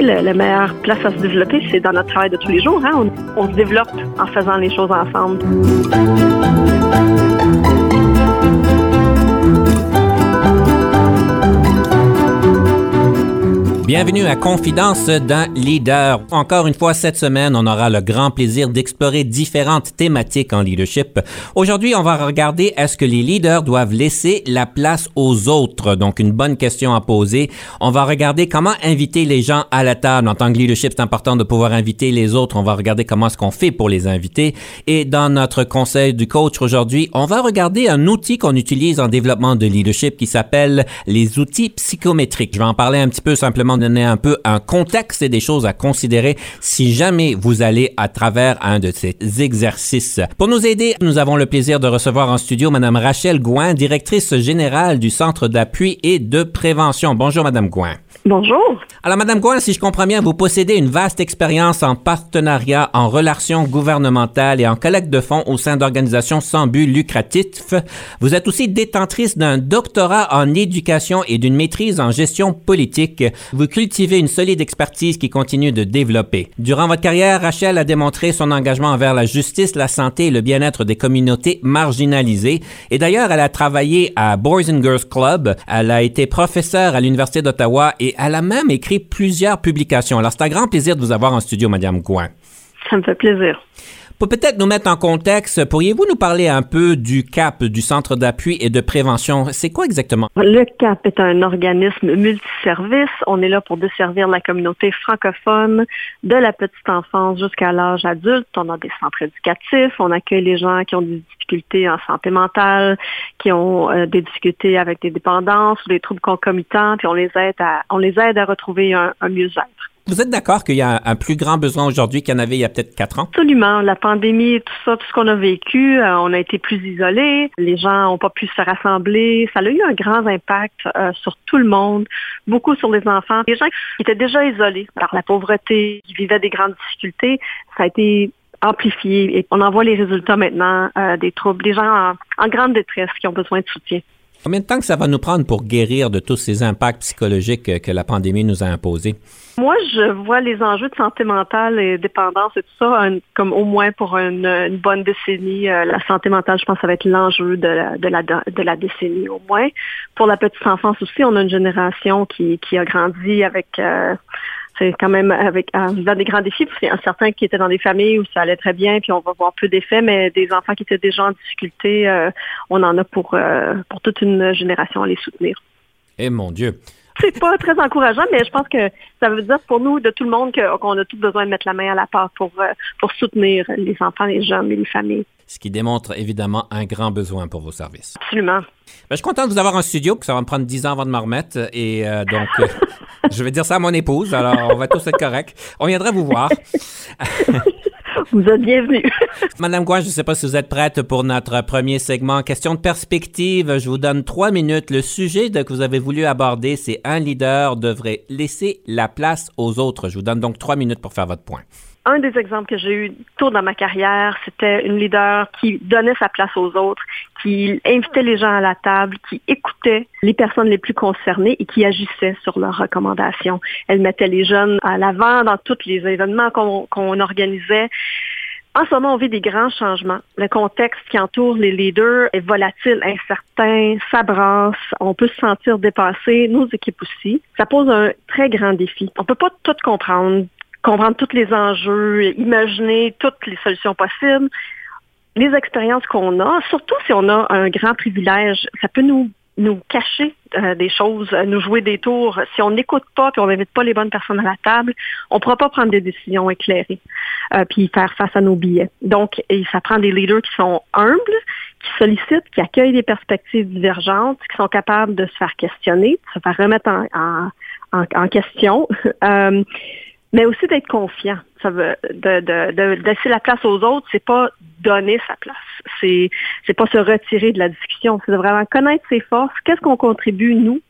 La meilleure place à se développer, c'est dans notre travail de tous les jours. Hein. On, on se développe en faisant les choses ensemble. Bienvenue à Confidence d'un leader. Encore une fois, cette semaine, on aura le grand plaisir d'explorer différentes thématiques en leadership. Aujourd'hui, on va regarder est-ce que les leaders doivent laisser la place aux autres? Donc, une bonne question à poser. On va regarder comment inviter les gens à la table. En tant que leadership, c'est important de pouvoir inviter les autres. On va regarder comment est-ce qu'on fait pour les inviter. Et dans notre conseil du coach aujourd'hui, on va regarder un outil qu'on utilise en développement de leadership qui s'appelle les outils psychométriques. Je vais en parler un petit peu simplement donner un peu un contexte et des choses à considérer si jamais vous allez à travers un de ces exercices. Pour nous aider, nous avons le plaisir de recevoir en studio Madame Rachel Gouin, directrice générale du Centre d'appui et de prévention. Bonjour Madame Gouin. Bonjour. Alors, Madame Gouin, si je comprends bien, vous possédez une vaste expérience en partenariat, en relations gouvernementales et en collecte de fonds au sein d'organisations sans but lucratif. Vous êtes aussi détentrice d'un doctorat en éducation et d'une maîtrise en gestion politique. Vous cultivez une solide expertise qui continue de développer. Durant votre carrière, Rachel a démontré son engagement envers la justice, la santé et le bien-être des communautés marginalisées. Et d'ailleurs, elle a travaillé à Boys and Girls Club. Elle a été professeure à l'Université d'Ottawa et elle a même écrit plusieurs publications. Alors, c'est un grand plaisir de vous avoir en studio, Madame Gouin. Ça me fait plaisir. Pour peut-être nous mettre en contexte, pourriez-vous nous parler un peu du CAP, du Centre d'appui et de prévention? C'est quoi exactement? Le CAP est un organisme multiservice. On est là pour desservir la communauté francophone de la petite enfance jusqu'à l'âge adulte. On a des centres éducatifs. On accueille les gens qui ont des difficultés en santé mentale, qui ont euh, des difficultés avec des dépendances ou des troubles concomitants, puis on les aide à, on les aide à retrouver un mieux-être. Vous êtes d'accord qu'il y a un plus grand besoin aujourd'hui qu'il y en avait il y a peut-être quatre ans? Absolument. La pandémie, tout ça, tout ce qu'on a vécu, euh, on a été plus isolés. Les gens n'ont pas pu se rassembler. Ça a eu un grand impact euh, sur tout le monde, beaucoup sur les enfants. Les gens qui étaient déjà isolés par la pauvreté, qui vivaient des grandes difficultés, ça a été amplifié et on en voit les résultats maintenant euh, des troubles, des gens en grande détresse qui ont besoin de soutien. Combien de temps que ça va nous prendre pour guérir de tous ces impacts psychologiques que la pandémie nous a imposés? Moi, je vois les enjeux de santé mentale et dépendance et tout ça comme au moins pour une, bonne décennie. Euh, la santé mentale, je pense, ça va être l'enjeu de la, de, la, décennie au moins. Pour la petite enfance aussi, on a une génération qui, qui a grandi avec... Euh, c'est quand même avec en vivant des grands défis. Parce qu'il y a certains qui étaient dans des familles où ça allait très bien, puis on va voir peu d'effets, mais des enfants qui étaient déjà en difficulté, euh, on en a pour, euh, pour toute une génération à les soutenir. Eh mon Dieu! C'est pas très encourageant, mais je pense que ça veut dire pour nous, de tout le monde, qu'on a tout besoin de mettre la main à la part pour, euh, pour soutenir les enfants, les jeunes et les familles. Ce qui démontre évidemment un grand besoin pour vos services. Absolument. Ben, je suis content de vous avoir en studio, que ça va me prendre 10 ans avant de m'en remettre. Et donc, je vais dire ça à mon épouse, alors on va tous être corrects. On viendra vous voir. Vous êtes bienvenue. Madame Gouin, je ne sais pas si vous êtes prête pour notre premier segment. Question de perspective, je vous donne trois minutes. Le sujet que vous avez voulu aborder, c'est un leader devrait laisser la place aux autres. Je vous donne donc trois minutes pour faire votre point un des exemples que j'ai eu tôt dans ma carrière, c'était une leader qui donnait sa place aux autres, qui invitait les gens à la table, qui écoutait les personnes les plus concernées et qui agissait sur leurs recommandations. Elle mettait les jeunes à l'avant dans tous les événements qu'on organisait. En ce moment, on vit des grands changements. Le contexte qui entoure les leaders est volatile, incertain, ça brasse, on peut se sentir dépassé, nos équipes aussi. Ça pose un très grand défi. On peut pas tout comprendre, comprendre tous les enjeux, imaginer toutes les solutions possibles. Les expériences qu'on a, surtout si on a un grand privilège, ça peut nous nous cacher euh, des choses, nous jouer des tours. Si on n'écoute pas puis on n'invite pas les bonnes personnes à la table, on ne pourra pas prendre des décisions éclairées euh, puis faire face à nos billets. Donc, ça prend des leaders qui sont humbles, qui sollicitent, qui accueillent des perspectives divergentes, qui sont capables de se faire questionner, de se faire remettre en, en, en question. euh, mais aussi d'être confiant. Ça veut, de, de, de, laisser la place aux autres, c'est pas donner sa place. C'est, c'est pas se retirer de la discussion. C'est de vraiment connaître ses forces. Qu'est-ce qu'on contribue, nous,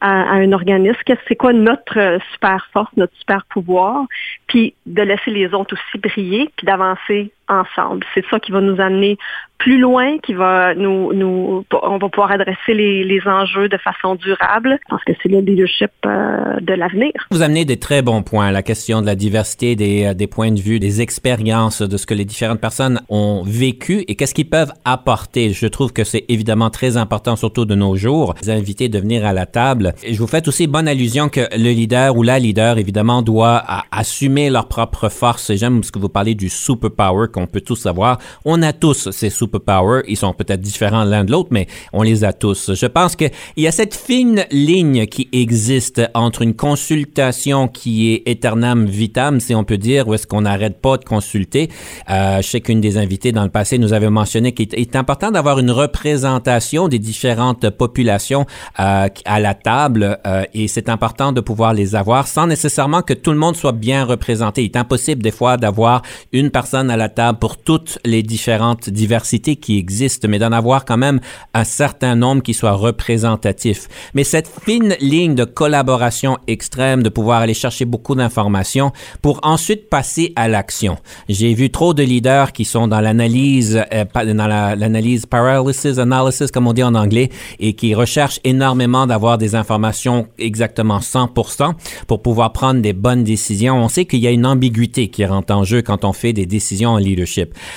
à, un organisme, c'est quoi notre euh, super force, notre super pouvoir, puis de laisser les autres aussi briller, puis d'avancer ensemble. C'est ça qui va nous amener plus loin, qui va nous, nous on va pouvoir adresser les, les enjeux de façon durable, parce que c'est le leadership euh, de l'avenir. Vous amenez des très bons points, la question de la diversité des, euh, des points de vue, des expériences, de ce que les différentes personnes ont vécu et qu'est-ce qu'ils peuvent apporter. Je trouve que c'est évidemment très important, surtout de nos jours, les inviter de venir à la table. Et je vous fais aussi bonne allusion que le leader ou la leader, évidemment, doit assumer leur propre force. J'aime ce que vous parlez du superpower qu'on peut tous avoir. On a tous ces superpowers. Ils sont peut-être différents l'un de l'autre, mais on les a tous. Je pense qu'il y a cette fine ligne qui existe entre une consultation qui est éternam vitam, si on peut dire, où est-ce qu'on n'arrête pas de consulter. Euh, des invitées dans le passé nous avait mentionné qu'il est important d'avoir une représentation des différentes populations euh, à la table euh, et c'est important de pouvoir les avoir sans nécessairement que tout le monde soit bien représenté. Il est impossible des fois d'avoir une personne à la table pour toutes les différentes diversités qui existent, mais d'en avoir quand même un certain nombre qui soit représentatif. Mais cette fine ligne de collaboration extrême, de pouvoir aller chercher beaucoup d'informations pour ensuite passer à l'action. J'ai vu trop de leaders qui sont dans l'analyse, euh, dans l'analyse paralysis analysis, comme on dit en anglais, et qui recherchent énormément d'avoir des informations exactement 100% pour pouvoir prendre des bonnes décisions. On sait qu'il y a une ambiguïté qui rentre en jeu quand on fait des décisions en leadership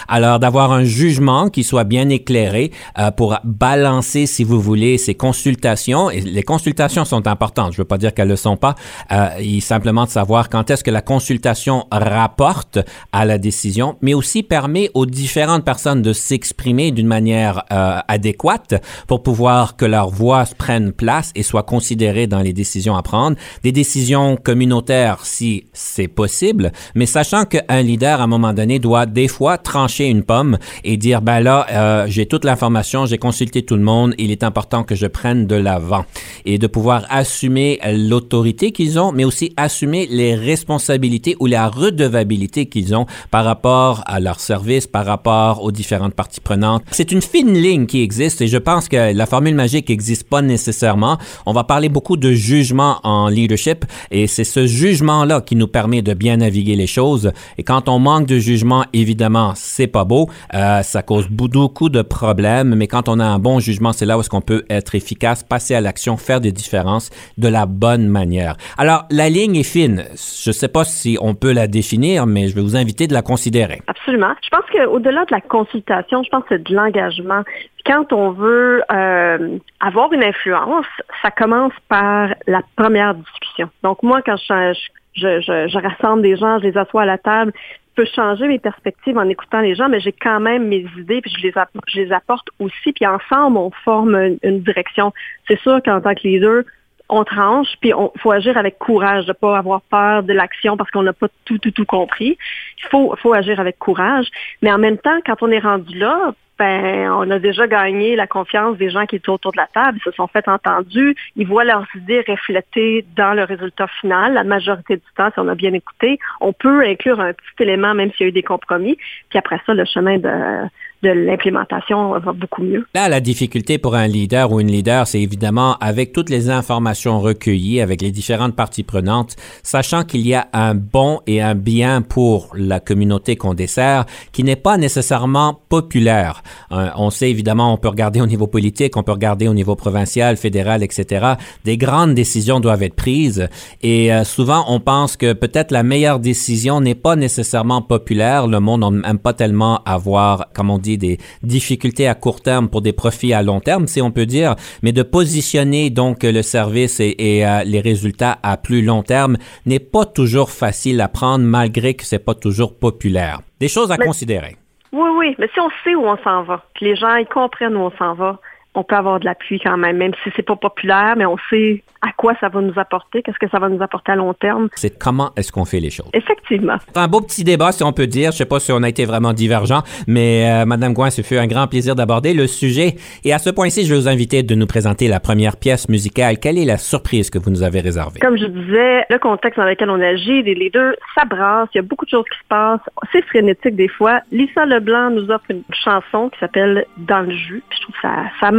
alors, d'avoir un jugement qui soit bien éclairé euh, pour balancer, si vous voulez, ces consultations. Les consultations sont importantes. Je ne veux pas dire qu'elles ne le sont pas. Euh, il simplement de savoir quand est-ce que la consultation rapporte à la décision, mais aussi permet aux différentes personnes de s'exprimer d'une manière euh, adéquate pour pouvoir que leur voix prenne place et soit considérée dans les décisions à prendre. Des décisions communautaires si c'est possible, mais sachant qu'un leader, à un moment donné, doit des fois trancher une pomme et dire, ben là, euh, j'ai toute l'information, j'ai consulté tout le monde, il est important que je prenne de l'avant. Et de pouvoir assumer l'autorité qu'ils ont, mais aussi assumer les responsabilités ou la redevabilité qu'ils ont par rapport à leur service, par rapport aux différentes parties prenantes. C'est une fine ligne qui existe et je pense que la formule magique n'existe pas nécessairement. On va parler beaucoup de jugement en leadership et c'est ce jugement-là qui nous permet de bien naviguer les choses. Et quand on manque de jugement, évidemment, c'est pas beau. Euh, ça cause beaucoup de problèmes, mais quand on a un bon jugement, c'est là où est-ce qu'on peut être efficace, passer à l'action, faire des différences de la bonne manière. Alors, la ligne est fine. Je sais pas si on peut la définir, mais je vais vous inviter de la considérer. Absolument. Je pense qu'au-delà de la consultation, je pense que c'est de l'engagement quand on veut euh, avoir une influence, ça commence par la première discussion. Donc moi, quand je, je, je, je, rassemble des gens, je les assois à la table, peux changer mes perspectives en écoutant les gens, mais j'ai quand même mes idées, puis je les, je les apporte aussi, puis ensemble, on forme une, direction. C'est sûr qu'en tant que leader, on tranche, puis il faut agir avec courage, de pas avoir peur de l'action parce qu'on n'a pas tout, tout, tout compris. Il faut, faut agir avec courage. Mais en même temps, quand on est rendu là, ben, on a déjà gagné la confiance des gens qui étaient autour de la table, ils se sont fait entendus, ils voient leurs idées reflétées dans le résultat final. La majorité du temps, si on a bien écouté, on peut inclure un petit élément, même s'il y a eu des compromis. Puis après ça, le chemin de de l'implémentation va beaucoup mieux. Là, la difficulté pour un leader ou une leader, c'est évidemment avec toutes les informations recueillies, avec les différentes parties prenantes, sachant qu'il y a un bon et un bien pour la communauté qu'on dessert qui n'est pas nécessairement populaire. Euh, on sait évidemment, on peut regarder au niveau politique, on peut regarder au niveau provincial, fédéral, etc. Des grandes décisions doivent être prises et euh, souvent on pense que peut-être la meilleure décision n'est pas nécessairement populaire. Le monde n'aime pas tellement avoir, comme on dit, des difficultés à court terme pour des profits à long terme, si on peut dire, mais de positionner donc le service et, euh, les résultats à plus long terme n'est pas toujours facile à prendre malgré que c'est pas toujours populaire. Des choses à considérer. Oui, oui, mais si on sait où on s'en va, que les gens ils comprennent où on s'en va, on peut avoir de l'appui quand même, même si c'est pas populaire, mais on sait à quoi ça va nous apporter, qu'est-ce que ça va nous apporter à long terme. C'est comment est-ce qu'on fait les choses? Effectivement. C'est un beau petit débat, si on peut dire. Je sais pas si on a été vraiment divergent, mais euh, Madame Gouin, ce fut un grand plaisir d'aborder le sujet. Et à ce point-ci, je vais vous inviter de nous présenter la première pièce musicale. Quelle est la surprise que vous nous avez réservée? Comme je disais, le contexte dans lequel on agit, les, deux, ça brasse, il y a beaucoup de choses qui se passent. C'est frénétique des fois. Lisa Leblanc nous offre une chanson qui s'appelle Dans le jus. Puis je trouve ça, ça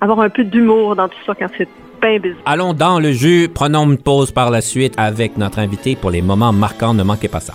avoir un peu d'humour dans tout ça quand c'est Allons dans le jus, prenons une pause par la suite avec notre invité pour les moments marquants. Ne manquez pas ça.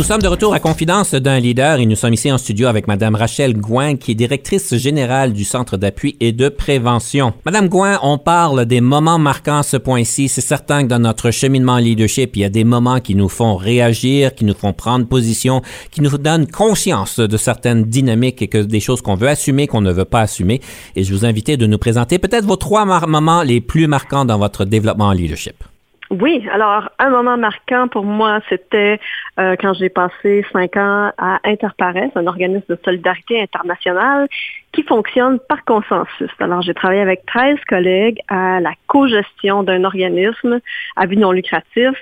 Nous sommes de retour à Confidence d'un leader et nous sommes ici en studio avec Madame Rachel Gouin, qui est directrice générale du Centre d'appui et de prévention. Madame Gouin, on parle des moments marquants à ce point-ci. C'est certain que dans notre cheminement leadership, il y a des moments qui nous font réagir, qui nous font prendre position, qui nous donnent conscience de certaines dynamiques et que des choses qu'on veut assumer, qu'on ne veut pas assumer. Et je vous invite de nous présenter peut-être vos trois moments les plus marquants dans votre développement en leadership. Oui, alors un moment marquant pour moi, c'était euh, quand j'ai passé cinq ans à Interpares, un organisme de solidarité internationale qui fonctionne par consensus. Alors j'ai travaillé avec 13 collègues à la co-gestion d'un organisme à but non lucratif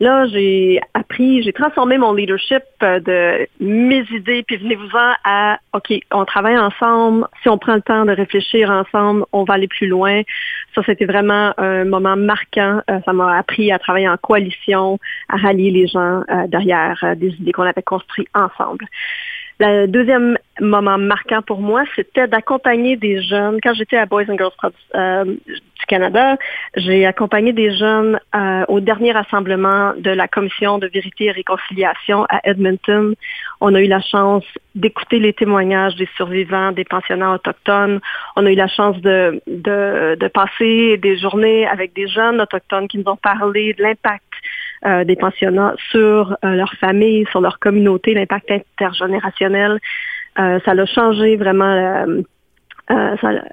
Là, j'ai appris, j'ai transformé mon leadership euh, de mes idées, puis venez-vous-en à, OK, on travaille ensemble, si on prend le temps de réfléchir ensemble, on va aller plus loin. Ça, c'était vraiment un moment marquant. Euh, ça m'a appris à travailler en coalition, à rallier les gens euh, derrière des idées qu'on avait construites ensemble. Le deuxième moment marquant pour moi, c'était d'accompagner des jeunes. Quand j'étais à Boys and Girls Club euh, du Canada, j'ai accompagné des jeunes euh, au dernier rassemblement de la Commission de vérité et réconciliation à Edmonton. On a eu la chance d'écouter les témoignages des survivants, des pensionnats autochtones. On a eu la chance de, de, de passer des journées avec des jeunes autochtones qui nous ont parlé de l'impact euh, des pensionnats sur euh, leur famille, sur leur communauté, l'impact intergénérationnel. Euh, ça a changé vraiment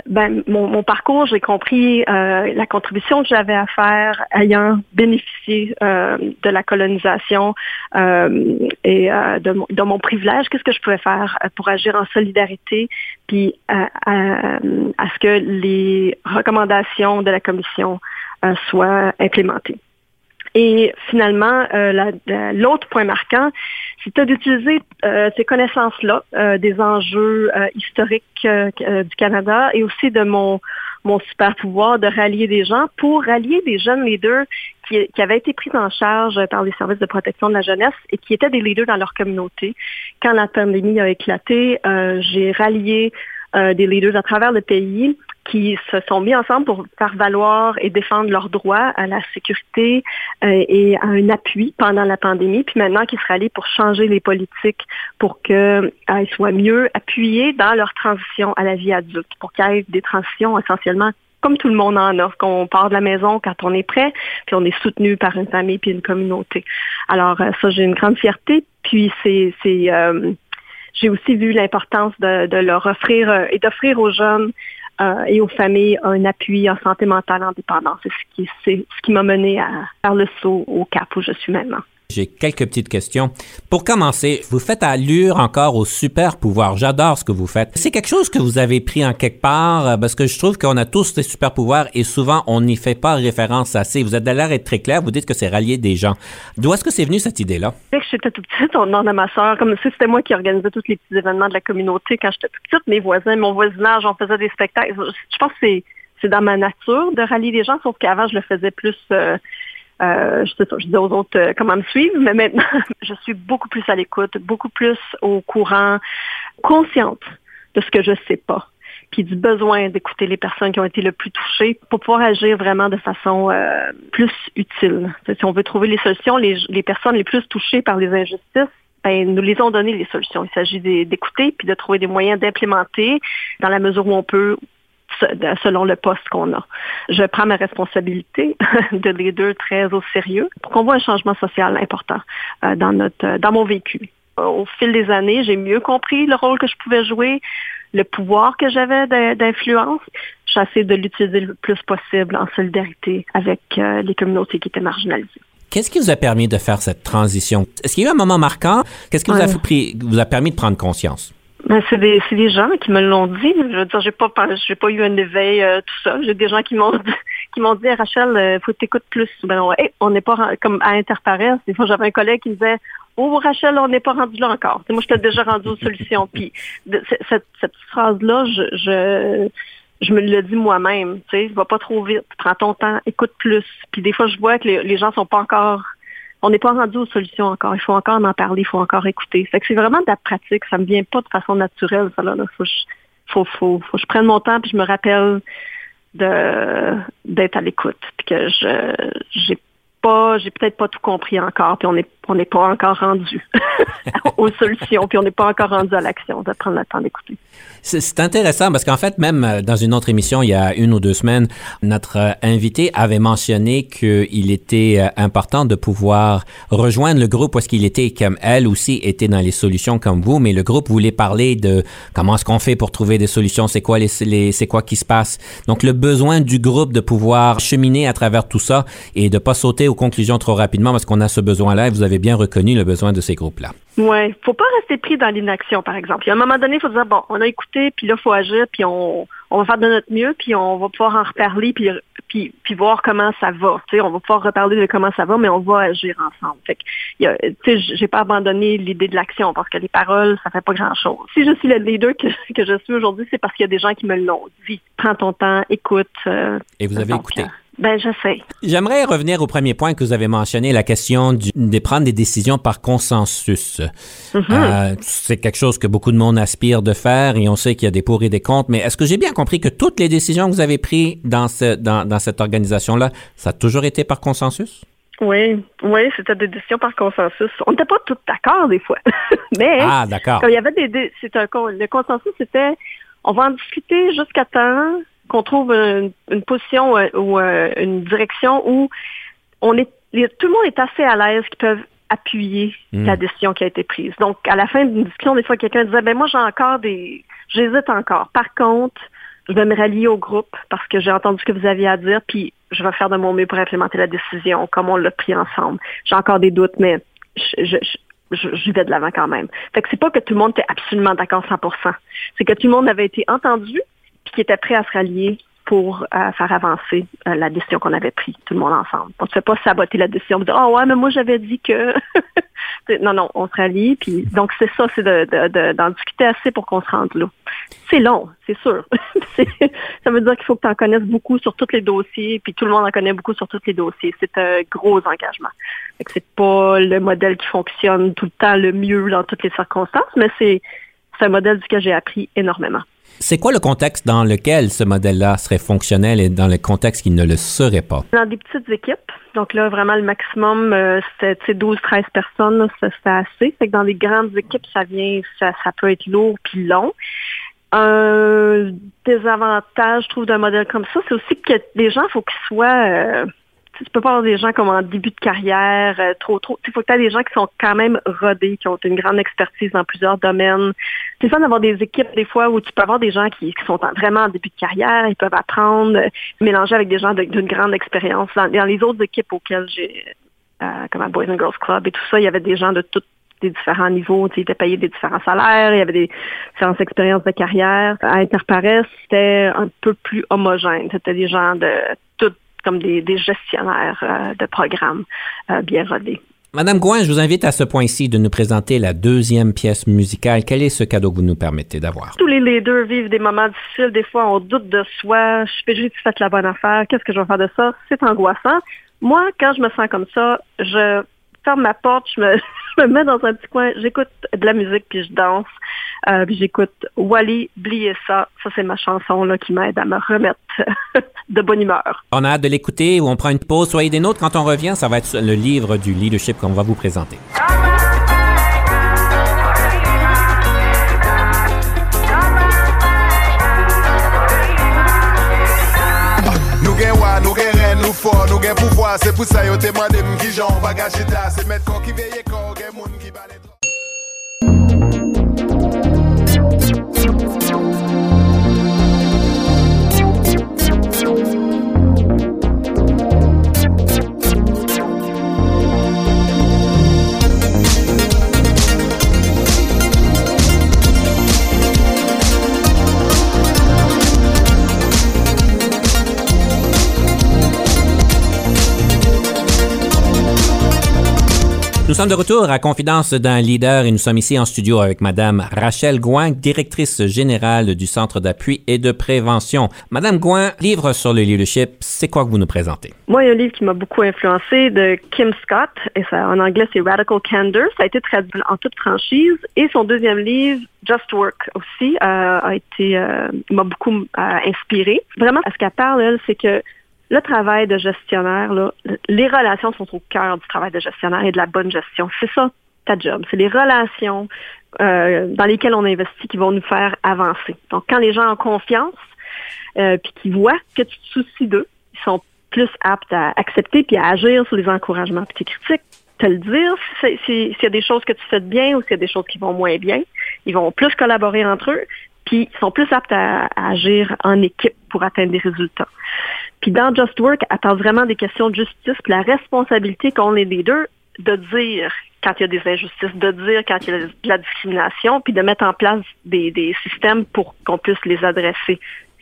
ben, mon, parcours, j'ai compris la contribution que j'avais à faire ayant bénéficié de la colonisation et de, de, mon privilège. Qu'est-ce que je pouvais faire pour agir en solidarité, puis à ce que les recommandations de la commission soient implémentées. Et finalement, euh, l'autre point marquant, c'était d'utiliser euh, ces connaissances-là, euh, des enjeux historiques du Canada et aussi de mon, mon super pouvoir de rallier des gens pour rallier des jeunes leaders qui, qui, avaient été pris en charge par les services de protection de la jeunesse et qui étaient des leaders dans leur communauté. Quand la pandémie a éclaté, j'ai rallié des leaders à travers le pays qui se sont mis ensemble pour faire valoir et défendre leurs droits à la sécurité euh, et à un appui pendant la pandémie, puis maintenant qu'ils seraient allés pour changer les politiques pour qu'ils euh, soient mieux appuyés dans leur transition à la vie adulte, pour qu'il y ait des transitions essentiellement comme tout le monde en a, qu'on part de la maison quand on est prêt, puis on est soutenu par une famille puis une communauté. Alors euh, ça, j'ai une grande fierté. Puis c'est, c'est j'ai aussi vu l'importance de, de leur offrir et d'offrir aux jeunes euh, et aux familles un appui en santé mentale en dépendance. C'est ce qui, ce qui m'a mené à faire le saut au cap où je suis maintenant. J'ai quelques petites questions. Pour commencer, vous faites allure encore au super pouvoir. J'adore ce que vous faites. C'est quelque chose que vous avez pris en quelque part euh, parce que je trouve qu'on a tous des super pouvoirs et souvent on n'y fait pas référence assez. Vous êtes d'ailleurs être très clair. Vous dites que c'est rallier des gens. D'où est-ce que c'est venu cette idée-là? Dès que j'étais toute petite, on demande à ma soeur, comme si c'était moi qui organisais tous les petits événements de la communauté quand j'étais toute petite. Mes voisins, mon voisinage, on faisait des spectacles. Je pense que c'est dans ma nature de rallier des gens, sauf qu'avant, je le faisais plus euh, euh, je, dis aux autres euh, comment me suivre, mais maintenant, je suis beaucoup plus à l'écoute, beaucoup plus au courant, consciente de ce que je sais pas puis du besoin d'écouter les personnes qui ont été le plus touchées pour pouvoir agir vraiment de façon euh, plus utile. Si on veut trouver les solutions, les, les, personnes les plus touchées par les injustices, ben, nous les ont donné les solutions. Il s'agit d'écouter puis de trouver des moyens d'implémenter dans la mesure où on peut selon le poste qu'on a. Je prends ma responsabilité de les deux très au sérieux pour qu'on voit un changement social important euh, dans notre dans mon vécu. Au fil des années, j'ai mieux compris le rôle que je pouvais jouer, le pouvoir que j'avais d'influence. J'essaie de l'utiliser le plus possible en solidarité avec euh, les communautés qui étaient marginalisées. Qu'est-ce qui vous a permis de faire cette transition? Est-ce qu'il y a eu un moment marquant? Qu'est-ce qui vous, a vous a permis de prendre conscience? Ben, c'est des, des, gens qui me l'ont dit. Je veux dire, j'ai pas, j'ai pas eu un éveil euh, tout ça. J'ai des gens qui m'ont qui m'ont dit, Rachel, euh, faut t'écouter plus. Ben, on n'est pas comme à interparer. Des fois, j'avais un collègue qui me disait, oh Rachel, on n'est pas rendu là encore. moi, j'étais déjà rendu aux solutions. Puis cette, phrase-là, je, je je me le dis moi-même, tu sais, va pas trop vite, prends ton temps, écoute plus. Puis des fois, je vois que les, les gens sont pas encore on n'est pas rendu aux solutions encore. Il faut encore en parler, il faut encore écouter. Fait que c'est vraiment de la pratique. Ça me vient pas de façon naturelle, ça là. Faut, faut, faut, faut que je prenne mon temps puis je me rappelle d'être à l'écoute. Puis que je j'ai pas, j'ai peut-être pas tout compris encore, puis on n'est on n'est pas encore rendu aux solutions, puis on n'est pas encore rendu à l'action, de prendre le temps d'écouter. C'est intéressant parce qu'en fait, même euh, dans une autre émission, il y a une ou deux semaines, notre euh, invité avait mentionné qu'il était euh, important de pouvoir rejoindre le groupe parce qu'il était, comme elle aussi, était dans les solutions comme vous, mais le groupe voulait parler de comment est-ce qu'on fait pour trouver des solutions, c'est quoi les, quoi qui se passe. Donc, le besoin du groupe de pouvoir cheminer à travers tout ça et de pas sauter aux conclusions trop rapidement parce qu'on a ce besoin-là bien reconnu le besoin de ces groupes-là. Oui, faut pas rester pris dans l'inaction, par exemple. à un moment donné, il faut dire, bon, on a écouté, puis là, il faut agir, puis on, on va faire de notre mieux, puis on va pouvoir en reparler, puis, puis, puis voir comment ça va. on va pouvoir reparler de comment ça va, mais on va agir ensemble. Fait que, j'ai pas abandonné l'idée de l'action, parce que les paroles, ça fait pas grand-chose. Si je suis le leader que, que je suis aujourd'hui, c'est parce qu'il y a des gens qui me l'ont dit. Prends ton temps, écoute. Euh, Et vous avez écouté. Ben, je sais. J'aimerais revenir au premier point que vous avez mentionné, la question de prendre des décisions par consensus. Mm-hmm. Euh, c'est quelque chose que beaucoup de monde aspire de faire et on sait qu'il y a des pour et des contre, mais est-ce que j'ai bien compris que toutes les décisions que vous avez prises dans, ce, dans, dans cette organisation-là, ça a toujours été par consensus? Oui, oui, c'était des décisions par consensus. On n'était pas tous d'accord des fois, mais ah, d'accord. il y avait des, c'est un le consensus c'était on va en discuter jusqu'à temps qu'on trouve une, position euh, ou euh, une direction où on est, tout le monde est assez à l'aise qu'ils peuvent appuyer hmm. la décision qui a été prise. Donc, à la fin d'une discussion, des fois, quelqu'un disait, ben moi, j'ai encore des, j'hésite encore. Par contre, je vais me rallier au groupe parce que j'ai entendu ce que vous aviez à dire, puis je vais faire de mon mieux pour implémenter la décision comme on l'a pris ensemble. J'ai encore des doutes, mais je, je, vais de l'avant quand même. Fait que c'est pas que tout le monde était absolument d'accord 100%. C'est que tout le monde avait été entendu, qui était prêt à se rallier pour euh, faire avancer euh, la décision qu'on avait prise, tout le monde ensemble. On ne fait pas saboter la décision, de dire oh ouais mais moi j'avais dit que non non on se rallie puis donc c'est ça c'est de, d'en discuter assez pour qu'on se rende là. C'est long c'est sûr. ça veut dire qu'il faut que tu en connaisses beaucoup sur tous les dossiers puis tout le monde en connaît beaucoup sur tous les dossiers. C'est un gros engagement. c'est pas le modèle qui fonctionne tout le temps le mieux dans toutes les circonstances mais c'est un modèle duquel j'ai appris énormément. C'est quoi le contexte dans lequel ce modèle-là serait fonctionnel et dans le contexte qui ne le serait pas? Dans des petites équipes. Donc là, vraiment, le maximum, euh, c'était 12-13 personnes, c'était assez. Fait que dans les grandes équipes, ça vient, ça, peut être lourd puis long. Un désavantage, je trouve, d'un modèle comme ça, c'est aussi que les gens, il faut qu'ils soient... Euh, tu peux pas avoir des gens comme en début de carrière, euh, trop, trop. Il faut que tu aies des gens qui sont quand même rodés, qui ont une grande expertise dans plusieurs domaines. C'est fun d'avoir des équipes, des fois, où tu peux avoir des gens qui, sont vraiment en début de carrière, ils peuvent apprendre, euh, mélanger avec des gens d'une grande expérience. Dans, les autres équipes auxquelles j'ai comme à Boys and Girls Club et tout ça, il y avait des gens de tous des différents niveaux, ils étaient payés des différents salaires, il y avait des différentes expériences de carrière. À Interpares, c'était un peu plus homogène. C'était des gens de tout comme des, gestionnaires de programmes bien rodés. Madame Gouin, je vous invite à ce point-ci de nous présenter la deuxième pièce musicale. Quel est ce cadeau que vous nous permettez d'avoir? Tous les leaders vivent des moments difficiles. Des fois, on doute de soi. Je fais juste fait la bonne affaire. Qu'est-ce que je vais faire de ça? C'est angoissant. Moi, quand je me sens comme ça, je ferme ma porte, je me, je me mets dans un petit coin, j'écoute de la musique puis je danse. Euh, puis j'écoute Wally, oubliez ça. Ça, c'est ma chanson là, qui m'aide à me remettre de bonne humeur. On a hâte de l'écouter ou on prend une pause. Soyez des nôtres. Quand on revient, ça va être le livre du leadership qu'on va vous présenter. Nous fò, nou gen pouvoi, se pou sa yo te mande m ki jan baga chita, se met kon ki veye kon, gen moun ki bane tro. Nous sommes de retour à Confidence d'un leader et nous sommes ici en studio avec Madame Rachel Gouin, directrice générale du Centre d'appui et de prévention. Madame Gouin, livre sur le leadership, c'est quoi que vous nous présentez? Moi, il y a un livre qui m'a beaucoup influencé de Kim Scott, et ça, en anglais, c'est Radical Candor. Ça a été traduit en toute franchise. Et son deuxième livre, Just Work aussi, euh, a été, euh, m'a beaucoup euh, inspiré. Vraiment, ce qu'elle parle, elle, c'est que le travail de gestionnaire, les relations sont au cœur du travail de gestionnaire et de la bonne gestion. C'est ça ta job. C'est les relations euh, dans lesquelles on investit qui vont nous faire avancer. Donc, quand les gens ont confiance, euh, puis qu'ils voient que tu te soucies d'eux, ils sont plus aptes à accepter puis à agir sur les encouragements puis tes critiques, te le dire s'il y a des choses que tu fais bien ou s'il y a des choses qui vont moins bien. Ils vont plus collaborer entre eux, puis ils sont plus aptes à agir en équipe pour atteindre des résultats. Puis dans Just Work, elle parle vraiment des questions de justice, puis la responsabilité qu'ont les leaders de dire quand il y a des injustices, de dire quand il y a de la discrimination, puis de mettre en place des, systèmes pour qu'on puisse les adresser.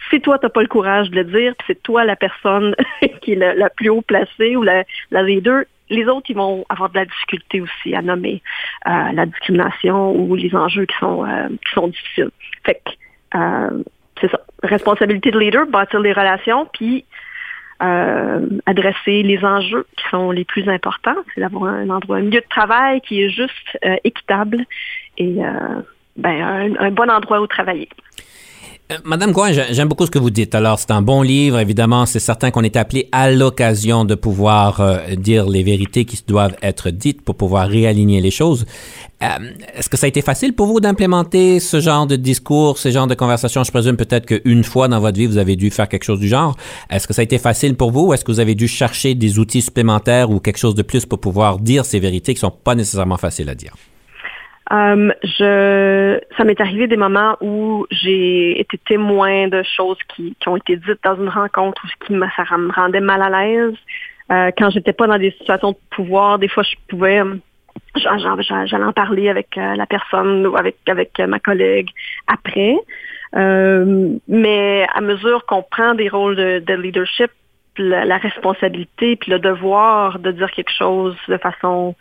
Si toi, tu n'as pas le courage de le dire, puis c'est toi la personne qui est la, plus haut placée ou la, la leader, les autres, ils vont avoir de la difficulté aussi à nommer euh, la discrimination ou les enjeux qui sont, euh, qui sont difficiles. Fait que, euh, c'est ça. Responsabilité de leader, bâtir les relations, puis euh, adresser les enjeux qui sont les plus importants. C'est d'avoir un endroit, un milieu de travail qui est juste euh, équitable et euh, ben, un, bon endroit où travailler. Madame Gouin, j'aime beaucoup ce que vous dites. Alors, c'est un bon livre, évidemment. C'est certain qu'on est appelé à l'occasion de pouvoir dire les vérités qui doivent être dites pour pouvoir réaligner les choses. Euh, est-ce que ça a été facile pour vous d'implémenter ce genre de discours, ce genre de conversation? Je présume peut-être qu'une fois dans votre vie, vous avez dû faire quelque chose du genre. Est-ce que ça a été facile pour vous? Ou est-ce que vous avez dû chercher des outils supplémentaires ou quelque chose de plus pour pouvoir dire ces vérités qui sont pas nécessairement faciles à dire? Um, je, ça m'est arrivé des moments où j'ai été témoin de choses qui, qui, ont été dites dans une rencontre ou qui me, ça me rendait mal à l'aise. Euh, quand j'étais pas dans des situations de pouvoir, des fois je pouvais j'allais en parler avec euh, la personne ou avec, avec ma collègue après. Euh, mais à mesure qu'on prend des rôles de, leadership, la, responsabilité puis le devoir de dire quelque chose de façon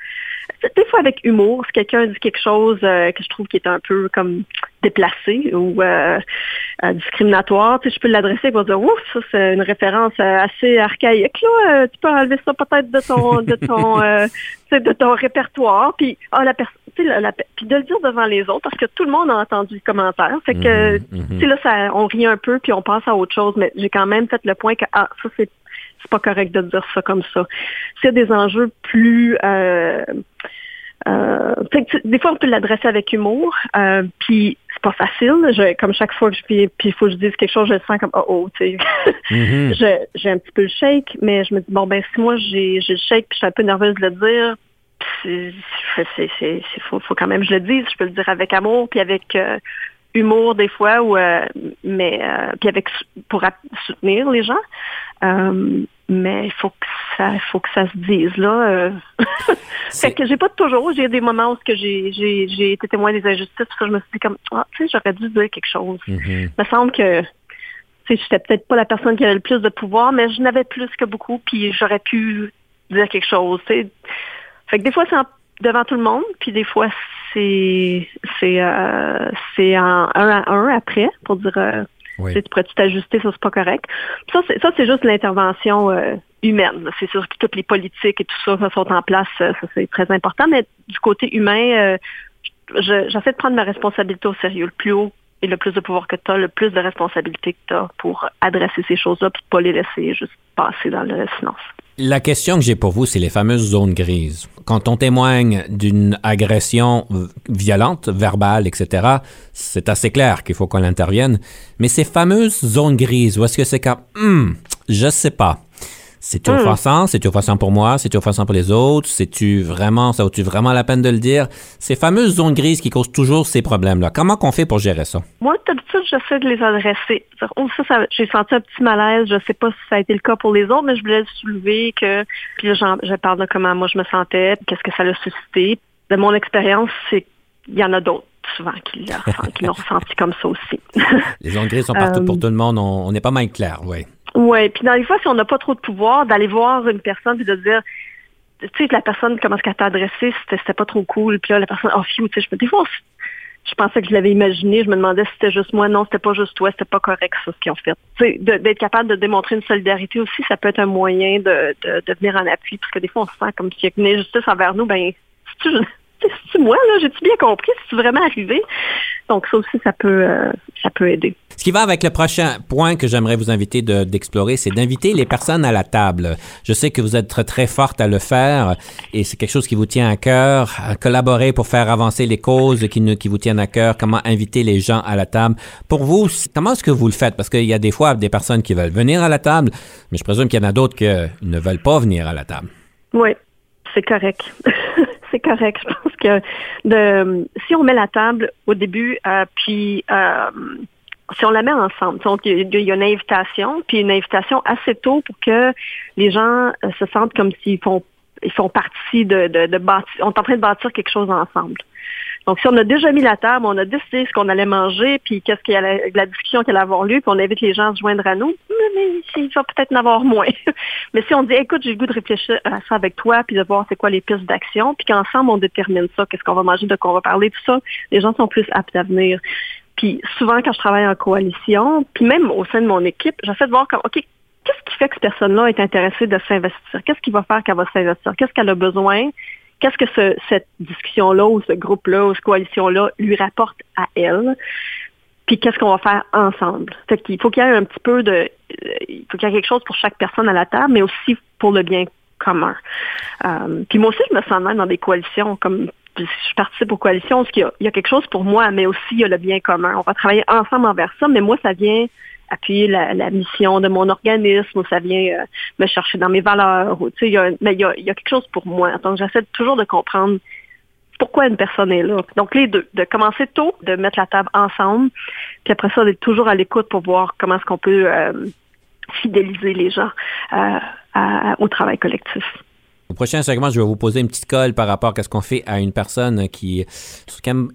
des fois avec humour. Si quelqu'un dit quelque chose euh, que je trouve qui est un peu comme déplacé ou euh, euh, discriminatoire, tu sais, je peux l'adresser pour dire ouf, ça c'est une référence assez archaïque là. tu peux enlever ça peut-être de ton de ton de ton répertoire. Puis ah la personne puis de le dire devant les autres parce que tout le monde a entendu le commentaire. Fait que, mm-hmm, mm-hmm. là, ça, on rit un peu puis on passe à autre chose, mais j'ai quand même fait le point que, ah, ça, c'est c'est pas correct de dire ça comme ça. C'est des enjeux plus euh, euh, des fois, on peut l'adresser avec humour, euh, puis c'est pas facile. Je, comme chaque fois que je puis il faut que je dise quelque chose, je le sens comme oh oh, tu sais. Mm-hmm. j'ai un petit peu le shake, mais je me dis bon ben si moi j'ai le shake puis je suis un peu nerveuse de le dire, c'est faut, faut quand même que je le dise. Je peux le dire avec amour puis avec euh, humour des fois ou mais puis avec pour soutenir les gens. mais il faut que ça faut que ça se dise là. Euh. fait que j'ai pas toujours, j'ai des moments où que j'ai j'ai été témoin des injustices, parce que je me suis dit comme ah tu sais j'aurais dû dire quelque chose. Mm-hmm. Il me semble que tu sais j'étais peut-être pas la personne qui avait le plus de pouvoir, mais je n'avais plus que beaucoup, puis j'aurais pu dire quelque chose. Fait que des fois c'est devant tout le monde, puis des fois c'est c'est euh, c'est un à un après pour dire euh, tu pourrais-tu t'ajuster, ça c'est pas correct. Ça c'est ça c'est juste l'intervention euh, humaine. C'est sûr que toutes les politiques et tout ça, ça sont en place, ça c'est très important, mais du côté humain, j'essaie de prendre ma responsabilité au sérieux. Le plus haut et le plus de pouvoir que tu as, le plus de responsabilité que tu as pour adresser ces choses-là, puis pas les laisser juste passer dans le silence. La question que j'ai pour vous, c'est les fameuses zones grises. Quand on témoigne d'une agression violente, verbale, etc., c'est assez clair qu'il faut qu'on intervienne. Mais ces fameuses zones grises, où est-ce que c'est quand, hum, je sais pas. C'est-tu hmm. offensant? C'est-tu offensant pour moi? C'est-tu offensant pour les autres? C'est-tu vraiment, ça vaut-tu vraiment la peine de le dire? Ces fameuses zones grises qui causent toujours ces problèmes-là. Comment qu'on fait pour gérer ça? Moi, d'habitude, j'essaie de les adresser. Oh, ça, j'ai senti un petit malaise. Je sais pas si ça a été le cas pour les autres, mais je voulais soulever que, puis là, je parle de comment moi je me sentais, qu'est-ce que ça a suscité. De mon expérience, c'est qu'il y en a d'autres souvent qui l'ont ressenti comme ça aussi. les grises sont partout pour euh, tout le monde. On, n'est pas mal clair, oui. Oui, puis dans les fois, si on n'a pas trop de pouvoir, d'aller voir une personne et de dire, tu sais, la personne, comment est-ce qu'elle t'a adressé, c'était pas trop cool. Puis là, la personne, oh, fiou, tu sais, je me dis, je pensais que je l'avais imaginé, je me demandais si c'était juste moi. Non, c'était pas juste toi, c'était pas correct, ça, ce qu'ils ont fait. Tu sais, d'être capable de démontrer une solidarité aussi, ça peut être un moyen de, de, venir en appui, parce que des fois, on se sent comme s'il y a une injustice envers nous, ben, si tu c'est moi, là, j'ai-tu bien compris? C'est vraiment arrivé? Donc, ça aussi, ça peut, euh, ça peut aider. Ce qui va avec le prochain point que j'aimerais vous inviter d'explorer, c'est d'inviter les personnes à la table. Je sais que vous êtes très, très forte à le faire et c'est quelque chose qui vous tient à cœur, collaborer pour faire avancer les causes qui, qui vous tiennent à cœur, comment inviter les gens à la table? Pour vous, comment est-ce que vous le faites? Parce qu'il y a des fois des personnes qui veulent venir à la table, mais je présume qu'il y en a d'autres qui ne veulent pas venir à la table. Oui, c'est correct. c'est correct. Que si on met la table au début, euh, puis euh, si on la met ensemble, donc il y, a une invitation, puis une invitation assez tôt pour que les gens euh, se sentent comme s'ils font ils font partie de, de, de bâtir, on est en train de bâtir quelque chose ensemble. Donc, si on a déjà mis la table, on a décidé ce qu'on allait manger, puis qu'est-ce qu'il y la discussion qu'elle allait avoir lieu, puis on invite les gens à se joindre à nous, mais, il va peut-être en avoir moins. mais si on dit, écoute, j'ai le goût de réfléchir à ça avec toi, puis de voir c'est quoi les pistes d'action, puis qu'ensemble on détermine ça, qu'est-ce qu'on va manger, de quoi on va parler, tout ça, les gens sont plus aptes à venir. Puis souvent, quand je travaille en coalition, puis même au sein de mon équipe, j'essaie de voir comme, OK, qu'est-ce qui fait que cette personne-là est intéressée de s'investir? Qu'est-ce qui va faire qu'elle va s'investir? Qu'est-ce qu'elle a besoin? Qu'est-ce que ce, cette discussion-là ou ce groupe-là ou cette coalition-là lui rapporte à elle, puis qu'est-ce qu'on va faire ensemble? Fait qu'il faut qu'il y ait un petit peu de... Il faut qu'il y ait quelque chose pour chaque personne à la table, mais aussi pour le bien commun. Euh, puis moi aussi, je me sens même dans des coalitions, comme je participe aux coalitions, parce qu'il y y a quelque chose pour moi, mais aussi il y a le bien commun. On va travailler ensemble envers ça, mais moi, ça vient appuyer la, mission de mon organisme ou ça vient euh, me chercher dans mes valeurs. Ou, y a, mais il y a, quelque chose pour moi. Donc, j'essaie toujours de comprendre pourquoi une personne est là. Donc, les deux, de commencer tôt, de mettre la table ensemble, puis après ça, d'être toujours à l'écoute pour voir comment est-ce qu'on peut euh, fidéliser les gens euh, au travail collectif. Au prochain segment, je vais vous poser une petite colle par rapport à ce qu'on fait à une personne qui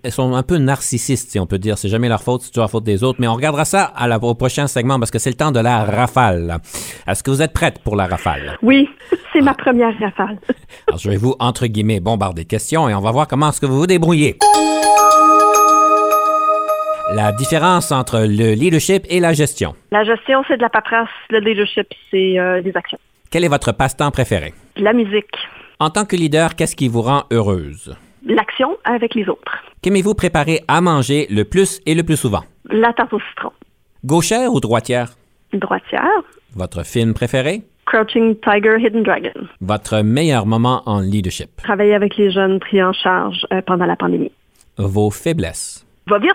elles sont un peu narcissistes, si on peut dire. C'est jamais leur faute, c'est toujours la faute des autres. Mais on regardera ça à la, au prochain segment parce que c'est le temps de la rafale. Est-ce que vous êtes prête pour la rafale? Oui, c'est ma première rafale. Alors, je vais vous, entre guillemets, bombarder de questions et on va voir comment est-ce que vous vous débrouillez. La différence entre le leadership et la gestion. La gestion, c'est de la paperasse. Le leadership, c'est euh, des actions. Quel est votre passe-temps préféré? La musique. En tant que leader, qu'est-ce qui vous rend heureuse? L'action avec les autres. Qu'aimez-vous préparer à manger le plus et le plus souvent? La tarte au citron. Gauchère ou droitière? Droitière. Votre film préféré? Crouching Tiger, Hidden Dragon. Votre meilleur moment en leadership? Travailler avec les jeunes pris en charge euh, pendant la pandémie. Vos faiblesses? Va vite!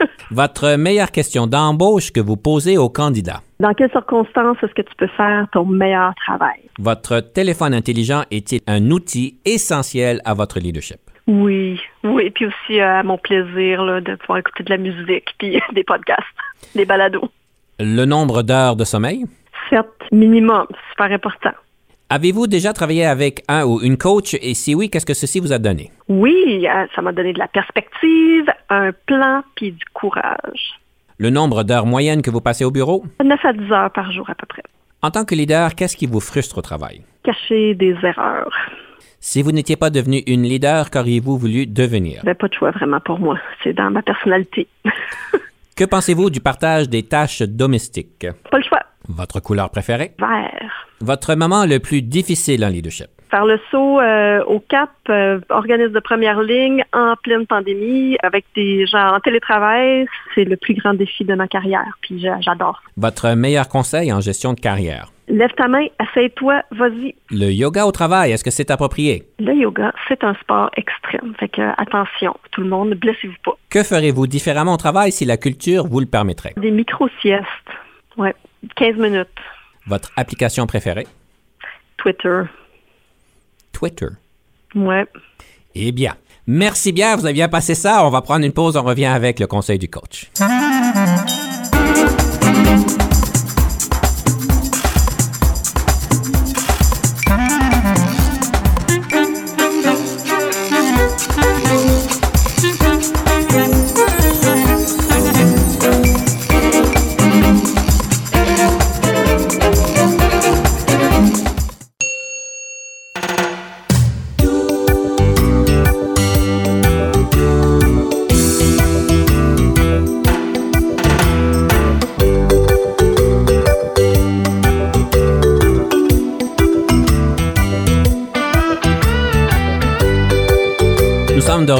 Votre meilleure question d'embauche que vous posez aux candidats. Dans quelles circonstances est-ce que tu peux faire ton meilleur travail? Votre téléphone intelligent est-il un outil essentiel à votre leadership? Oui, oui, puis aussi euh, à mon plaisir de pouvoir écouter de la musique, puis des podcasts, des balados. Le nombre d'heures de sommeil? Sept minimum. super important. Avez-vous déjà travaillé avec un ou une coach? Et si oui, qu'est-ce que ceci vous a donné? Oui, euh, ça m'a donné de la perspective, un plan puis du courage. Le nombre d'heures moyennes que vous passez au bureau? 9 à 10 heures par jour à peu près. En tant que leader, qu'est-ce qui vous frustre au travail? Cacher des erreurs. Si vous n'étiez pas devenu une leader, qu'auriez-vous voulu devenir? Ben, pas de choix vraiment pour moi. C'est dans ma personnalité. que pensez-vous du partage des tâches domestiques? Pas le choix. Votre couleur préférée? Vert. Votre moment le plus difficile en leadership? Faire le saut euh, au CAP, euh, organisme de première ligne, en pleine pandémie, avec des gens en télétravail, c'est le plus grand défi de ma carrière, puis j'adore. Votre meilleur conseil en gestion de carrière? Lève ta main, essaye-toi, vas-y. Le yoga au travail, est-ce que c'est approprié? Le yoga, c'est un sport extrême. Fait que, attention, tout le monde, ne blessez-vous pas. Que ferez-vous différemment au travail si la culture vous le permettrait? Des micro-siestes. Ouais, 15 minutes. Votre application préférée? Twitter. Twitter. Ouais. Eh bien, merci bien, vous avez bien passé ça. On va prendre une pause, on revient avec le conseil du coach.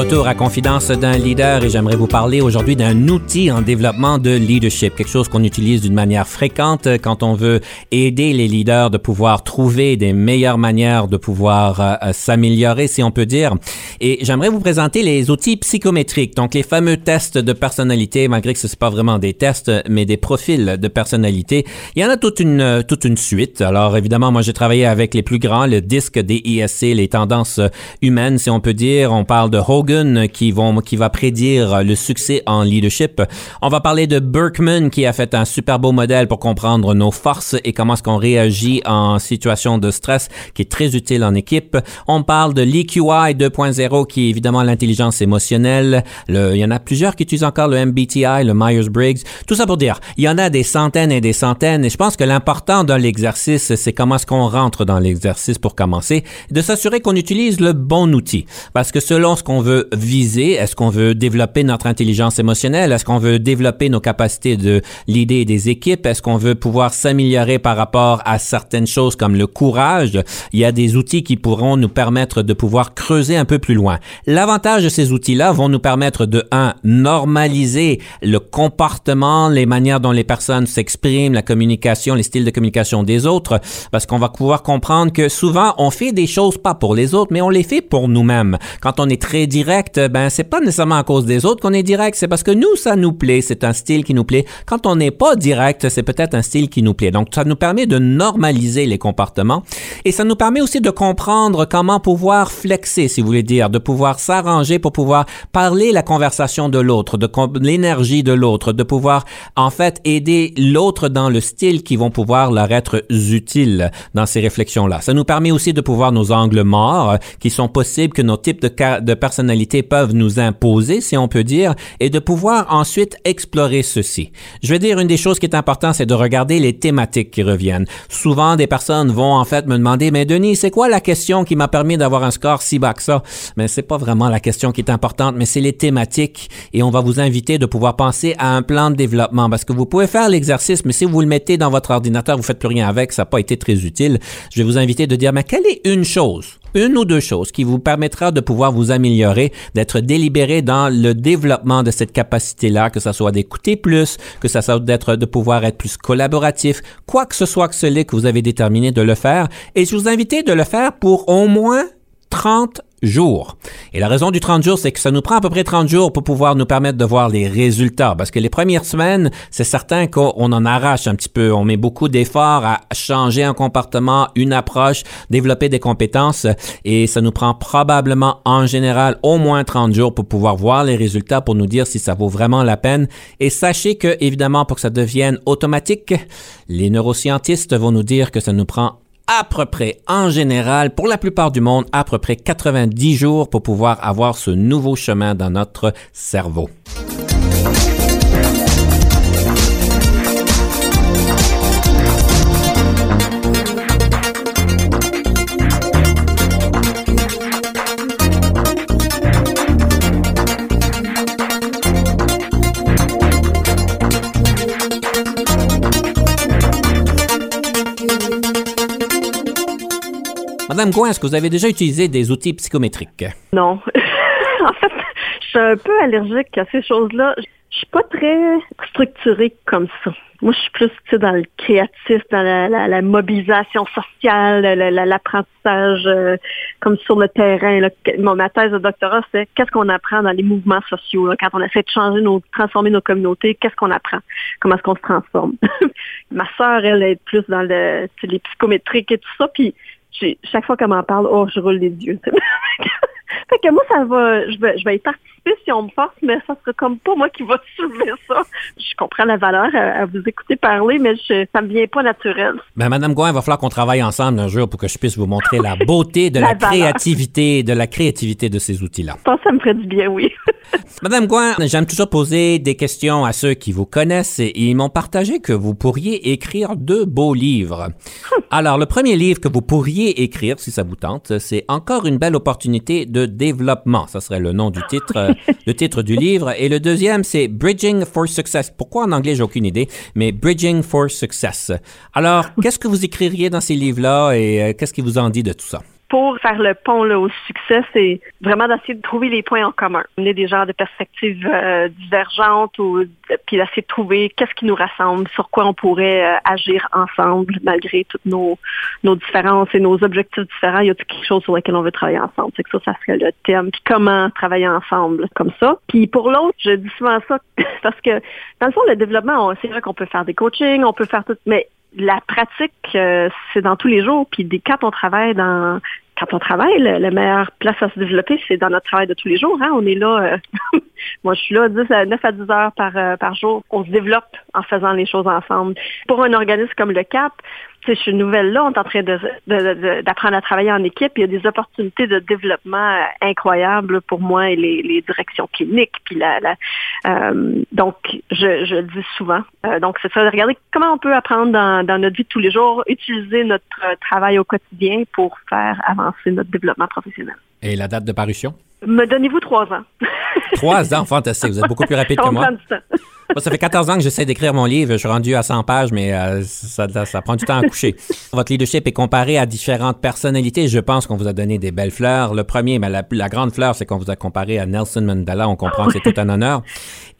De retour à Confidence d'un leader et j'aimerais vous parler aujourd'hui d'un outil en développement de leadership, quelque chose qu'on utilise d'une manière fréquente quand on veut aider les leaders de pouvoir trouver des meilleures manières de pouvoir euh, euh, s'améliorer, si on peut dire. Et j'aimerais vous présenter les outils psychométriques, donc les fameux tests de personnalité, malgré que ce n'est pas vraiment des tests, mais des profils de personnalité. Il y en a toute une, toute une suite. Alors évidemment, moi j'ai travaillé avec les plus grands, le disque des ISC, les tendances humaines, si on peut dire. On parle de Hogan qui, vont, qui va prédire le succès en leadership. On va parler de Berkman qui a fait un super beau modèle pour comprendre nos forces et comment est-ce qu'on réagit en situation de stress qui est très utile en équipe. On parle de l'EQI 2.0 qui est évidemment l'intelligence émotionnelle. Le, il y en a plusieurs qui utilisent encore le MBTI, le Myers-Briggs. Tout ça pour dire, il y en a des centaines et des centaines et je pense que l'important dans l'exercice, c'est comment est-ce qu'on rentre dans l'exercice pour commencer, de s'assurer qu'on utilise le bon outil. Parce que selon ce qu'on veut viser? Est-ce qu'on veut développer notre intelligence émotionnelle? Est-ce qu'on veut développer nos capacités de l'idée des équipes? Est-ce qu'on veut pouvoir s'améliorer par rapport à certaines choses comme le courage? Il y a des outils qui pourront nous permettre de pouvoir creuser un peu plus loin. L'avantage de ces outils-là vont nous permettre de, un, normaliser le comportement, les manières dont les personnes s'expriment, la communication, les styles de communication des autres, parce qu'on va pouvoir comprendre que souvent, on fait des choses pas pour les autres, mais on les fait pour nous-mêmes. Quand on est très direct, ben c'est pas nécessairement à cause des autres qu'on est direct, c'est parce que nous ça nous plaît, c'est un style qui nous plaît. Quand on n'est pas direct, c'est peut-être un style qui nous plaît. Donc ça nous permet de normaliser les comportements et ça nous permet aussi de comprendre comment pouvoir flexer, si vous voulez dire, de pouvoir s'arranger pour pouvoir parler la conversation de l'autre, de l'énergie de l'autre, de pouvoir en fait aider l'autre dans le style qui vont pouvoir leur être utiles dans ces réflexions-là. Ça nous permet aussi de pouvoir nos angles morts qui sont possibles que nos types de, de personnes peuvent nous imposer, si on peut dire, et de pouvoir ensuite explorer ceci. Je vais dire une des choses qui est importante, c'est de regarder les thématiques qui reviennent. Souvent, des personnes vont en fait me demander, mais Denis, c'est quoi la question qui m'a permis d'avoir un score si bas que ça? Mais c'est pas vraiment la question qui est importante, mais c'est les thématiques et on va vous inviter de pouvoir penser à un plan de développement parce que vous pouvez faire l'exercice, mais si vous le mettez dans votre ordinateur, vous faites plus rien avec, ça n'a pas été très utile. Je vais vous inviter de dire, mais quelle est une chose une ou deux choses qui vous permettra de pouvoir vous améliorer, d'être délibéré dans le développement de cette capacité-là, que ce soit d'écouter plus, que ça soit d'être, de pouvoir être plus collaboratif, quoi que ce soit que ce que vous avez déterminé de le faire. Et je vous invite de le faire pour au moins 30 jours. Et la raison du 30 jours, c'est que ça nous prend à peu près 30 jours pour pouvoir nous permettre de voir les résultats. Parce que les premières semaines, c'est certain qu'on en arrache un petit peu. On met beaucoup d'efforts à changer un comportement, une approche, développer des compétences. Et ça nous prend probablement en général au moins 30 jours pour pouvoir voir les résultats, pour nous dire si ça vaut vraiment la peine. Et sachez que, évidemment, pour que ça devienne automatique, les neuroscientistes vont nous dire que ça nous prend à peu près, en général, pour la plupart du monde, à peu près 90 jours pour pouvoir avoir ce nouveau chemin dans notre cerveau. Madame Gouin, est-ce que vous avez déjà utilisé des outils psychométriques? Non. en fait, je suis un peu allergique à ces choses-là. Je suis pas très structurée comme ça. Moi, je suis plus dans le créatif, dans la, mobilisation sociale, l'apprentissage euh, comme sur le terrain. Ma thèse de doctorat, c'est qu'est-ce qu'on apprend dans les mouvements sociaux. quand on essaie de changer nos, transformer nos communautés, qu'est-ce qu'on apprend? Comment est-ce qu'on se transforme? ma sœur, elle, est plus dans le, les psychométriques et tout ça. Puis chaque fois qu'elle m'en parle, oh, je roule les yeux. fait que moi, ça va, je vais, je vais y participer si on me force, mais ça sera comme pas moi qui va soulever ça. Je comprends la valeur à, vous écouter parler, mais je, ça me vient pas naturel. Ben, Madame Gouin, il va falloir qu'on travaille ensemble un jour pour que je puisse vous montrer la beauté de la, créativité, de la créativité de ces outils-là. Je pense que ça me ferait du bien, oui. Madame Gouin, j'aime toujours poser des questions à ceux qui vous connaissent et ils m'ont partagé que vous pourriez écrire deux beaux livres. Alors, le premier livre que vous pourriez écrire, si ça vous tente, c'est Encore une belle opportunité de développement. Ça serait le nom du titre, le titre du livre. Et le deuxième, c'est Bridging for Success. Pourquoi en anglais, j'ai aucune idée, mais Bridging for Success. Alors, qu'est-ce que vous écririez dans ces livres-là et euh, qu'est-ce qui vous en dit de tout ça? Pour faire le pont là, au succès, c'est vraiment d'essayer de trouver les points en commun. On est des genres de perspectives euh, divergentes ou puis d'essayer de trouver qu'est-ce qui nous rassemble, sur quoi on pourrait euh, agir ensemble malgré toutes nos, nos différences et nos objectifs différents. Il y a quelque chose sur lequel on veut travailler ensemble. C'est que ça, ça serait le thème. Puis comment travailler ensemble comme ça. Puis pour l'autre, je dis souvent ça parce que dans le fond, le développement, c'est vrai qu'on peut faire des coachings, on peut faire tout, mais la pratique, euh, c'est dans tous les jours. Puis des, quand on travaille dans quand on travaille, la meilleure place à se développer, c'est dans notre travail de tous les jours. Hein. On est là, euh, moi je suis là 10 à 9 à 10 heures par, euh, par jour. On se développe en faisant les choses ensemble. Pour un organisme comme le CAP, je suis nouvelle là, on est en train d'apprendre à travailler en équipe. Il y a des opportunités de développement euh, incroyables pour moi et les, directions cliniques. Puis la, euh, donc, je, le dis souvent. Euh, donc, c'est ça, de regarder comment on peut apprendre dans, dans, notre vie de tous les jours, utiliser notre travail au quotidien pour faire avancer notre développement professionnel. Et la date de parution? Me donnez-vous trois ans. trois ans, fantastique. Vous êtes beaucoup plus rapide que moi. Ça fait 14 ans que j'essaie d'écrire mon livre. Je suis rendu à 100 pages, mais euh, ça, ça, prend du temps à coucher. Votre leadership est comparé à différentes personnalités. Je pense qu'on vous a donné des belles fleurs. Le premier, mais la, la grande fleur, c'est qu'on vous a comparé à Nelson Mandela. On comprend que c'est tout un honneur.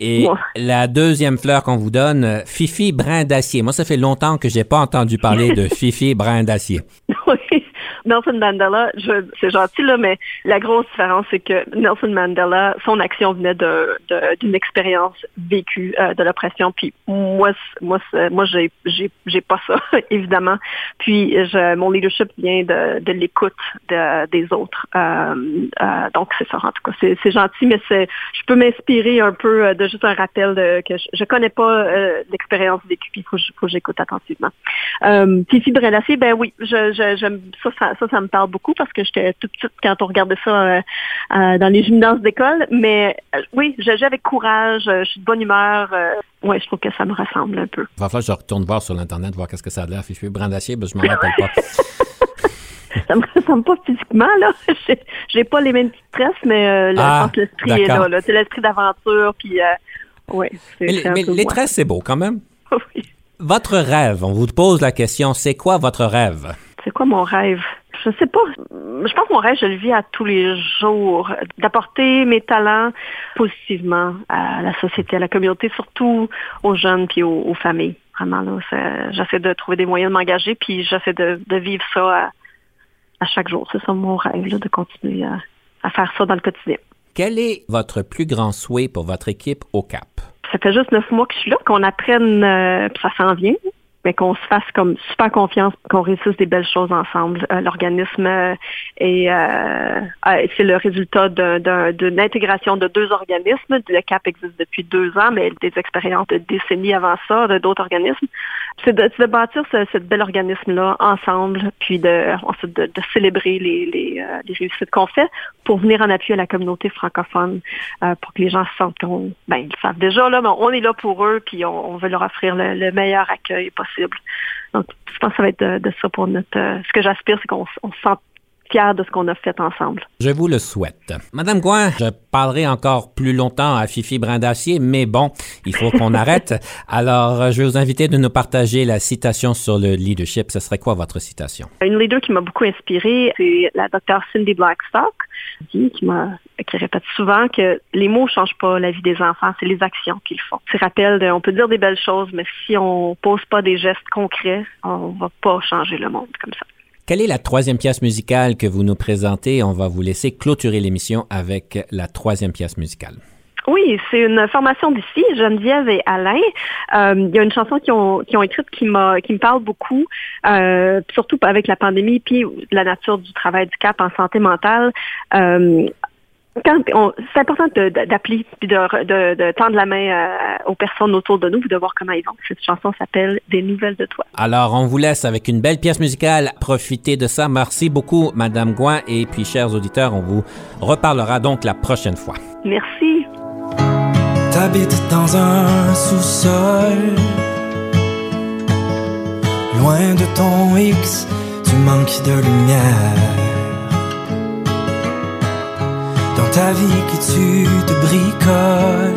Et la deuxième fleur qu'on vous donne, Fifi Brin d'Acier. Moi, ça fait longtemps que j'ai pas entendu parler de Fifi Brin d'Acier. Oui. Nelson Mandela, c'est gentil, là, mais la grosse différence, c'est que Nelson Mandela, son action venait d'une expérience vécue euh, de l'oppression. Puis moi, moi, moi, j'ai, pas ça, évidemment. Puis je, mon leadership vient de, de l'écoute des autres. Euh, euh, donc c'est ça, en tout cas, c'est, gentil, mais je peux m'inspirer un peu de juste un rappel que je, je connais pas l'expérience vécue. Puis il faut, faut, que j'écoute attentivement. Euh, Fifi Brenassier, ben oui, je, ça, ça, ça, me parle beaucoup parce que j'étais toute petite quand on regardait ça euh, euh, dans les gymnases d'école. Mais euh, oui, j'agis avec courage, je suis de bonne humeur. oui, je trouve que ça me ressemble un peu. Il va falloir que je retourne voir sur l'Internet, voir qu'est-ce que ça a l'air. Fichu Brandacier, ben, je m'en rappelle pas. ça me ressemble pas physiquement, là. J'ai pas les mêmes stress, mais ah, l'esprit est là. là. C'est l'esprit d'aventure, puis ouais. Mais, mais les tresses, c'est beau quand même. oui. Votre rêve, on vous pose la question, c'est quoi votre rêve? C'est quoi mon rêve? Je sais pas. Je pense que mon rêve, je le vis à tous les jours, d'apporter mes talents positivement à la société, à la communauté, surtout aux jeunes puis aux, familles. Vraiment, là, j'essaie de trouver des moyens de m'engager, puis j'essaie de, vivre ça à, chaque jour. C'est ça mon rêve, de continuer à, faire ça dans le quotidien. Quel est votre plus grand souhait pour votre équipe au CAP? Ça fait juste neuf mois que je suis là, qu'on apprenne, euh, puis ça s'en vient, mais qu'on se fasse comme super confiance, qu'on réussisse des belles choses ensemble. Euh, L'organisme euh, est euh, c'est le résultat d'une intégration de deux organismes. Le CAP existe depuis deux ans, mais des expériences de décennies avant ça, d'autres organismes. C'est de, de, bâtir ce, ce bel organisme-là ensemble, puis de, ensuite de, de célébrer les, les, euh, les réussites qu'on fait pour venir en appui à la communauté francophone, euh, pour que les gens se sentent qu'on, ben ils le savent déjà là, mais on est là pour eux, puis on, on veut leur offrir le, le meilleur accueil possible. Donc, je pense que ça va être de, ça pour notre. Euh, ce que j'aspire, c'est qu'on on se sente fiers de ce qu'on a fait ensemble. Je vous le souhaite. Madame Gouin, je parlerai encore plus longtemps à Fifi Brindacier, mais bon, il faut qu'on arrête. Alors, je vais vous inviter de nous partager la citation sur le leadership. Ce serait quoi votre citation? Une leader qui m'a beaucoup inspirée, c'est la docteure Cindy Blackstock, qui m'a qui répète souvent que les mots changent pas la vie des enfants, c'est les actions qu'ils font. Tu rappelles, on peut dire des belles choses, mais si on pose pas des gestes concrets, on va pas changer le monde comme ça. Quelle est la troisième pièce musicale que vous nous présentez? On va vous laisser clôturer l'émission avec la troisième pièce musicale. Oui, c'est une formation d'ici, Geneviève et Alain. Euh, il y a une chanson qu'ils ont, qui ont écrite qui, m'a, me parle beaucoup, euh, surtout avec la pandémie, puis la nature du travail du CAP en santé mentale. Euh, c'est important d'appeler puis de, de, de, tendre la main euh, aux personnes autour de nous et de voir comment ils vont. Cette chanson s'appelle Des nouvelles de toi. Alors, on vous laisse avec une belle pièce musicale. Profitez de ça. Merci beaucoup, Madame Gouin. Et puis, chers auditeurs, on vous reparlera donc la prochaine fois. Merci. T'habites dans un sous-sol, loin de ton X, tu manques de lumière dans ta vie que tu te bricoles.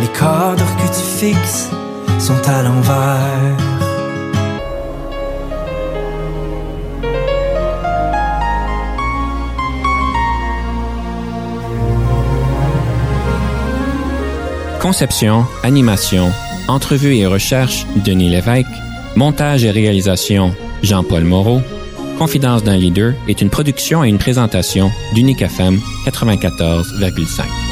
Les cadres que tu fixes sont à l'envers. Conception, animation, entrevue et recherche, Denis Lévesque. Montage et réalisation, Jean-Paul Moreau. Confidence d'un leader est une production et une présentation d'Unique FM 94,5.